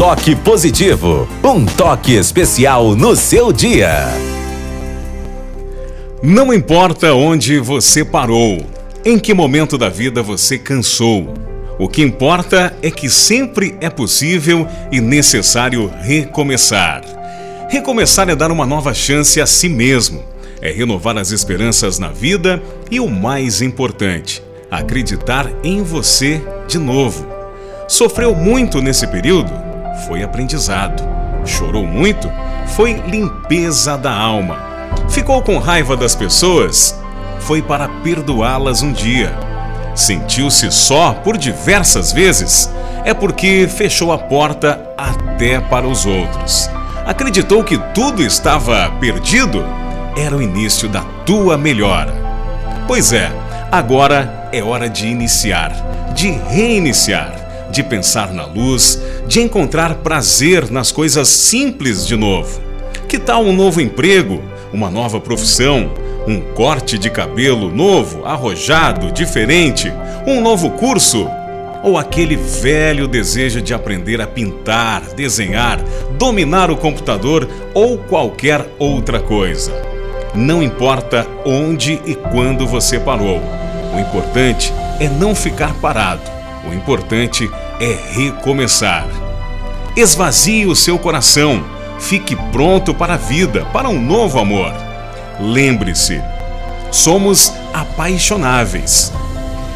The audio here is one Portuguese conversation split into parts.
toque positivo, um toque especial no seu dia. Não importa onde você parou, em que momento da vida você cansou. O que importa é que sempre é possível e necessário recomeçar. Recomeçar é dar uma nova chance a si mesmo, é renovar as esperanças na vida e o mais importante, acreditar em você de novo. Sofreu muito nesse período? Foi aprendizado. Chorou muito? Foi limpeza da alma. Ficou com raiva das pessoas? Foi para perdoá-las um dia. Sentiu-se só por diversas vezes? É porque fechou a porta até para os outros. Acreditou que tudo estava perdido? Era o início da tua melhora. Pois é, agora é hora de iniciar, de reiniciar de pensar na luz, de encontrar prazer nas coisas simples de novo. Que tal um novo emprego, uma nova profissão, um corte de cabelo novo, arrojado, diferente, um novo curso? Ou aquele velho desejo de aprender a pintar, desenhar, dominar o computador ou qualquer outra coisa? Não importa onde e quando você parou. O importante é não ficar parado o importante é recomeçar. Esvazie o seu coração. Fique pronto para a vida, para um novo amor. Lembre-se, somos apaixonáveis.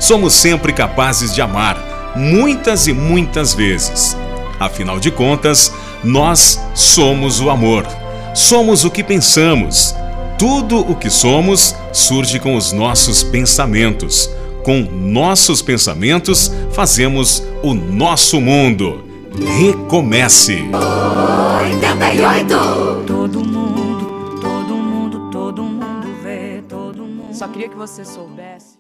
Somos sempre capazes de amar, muitas e muitas vezes. Afinal de contas, nós somos o amor. Somos o que pensamos. Tudo o que somos surge com os nossos pensamentos com nossos pensamentos, fazemos o nosso mundo. Recomece! 88! Todo mundo, todo mundo, todo mundo vê, todo mundo. Só queria que você soubesse.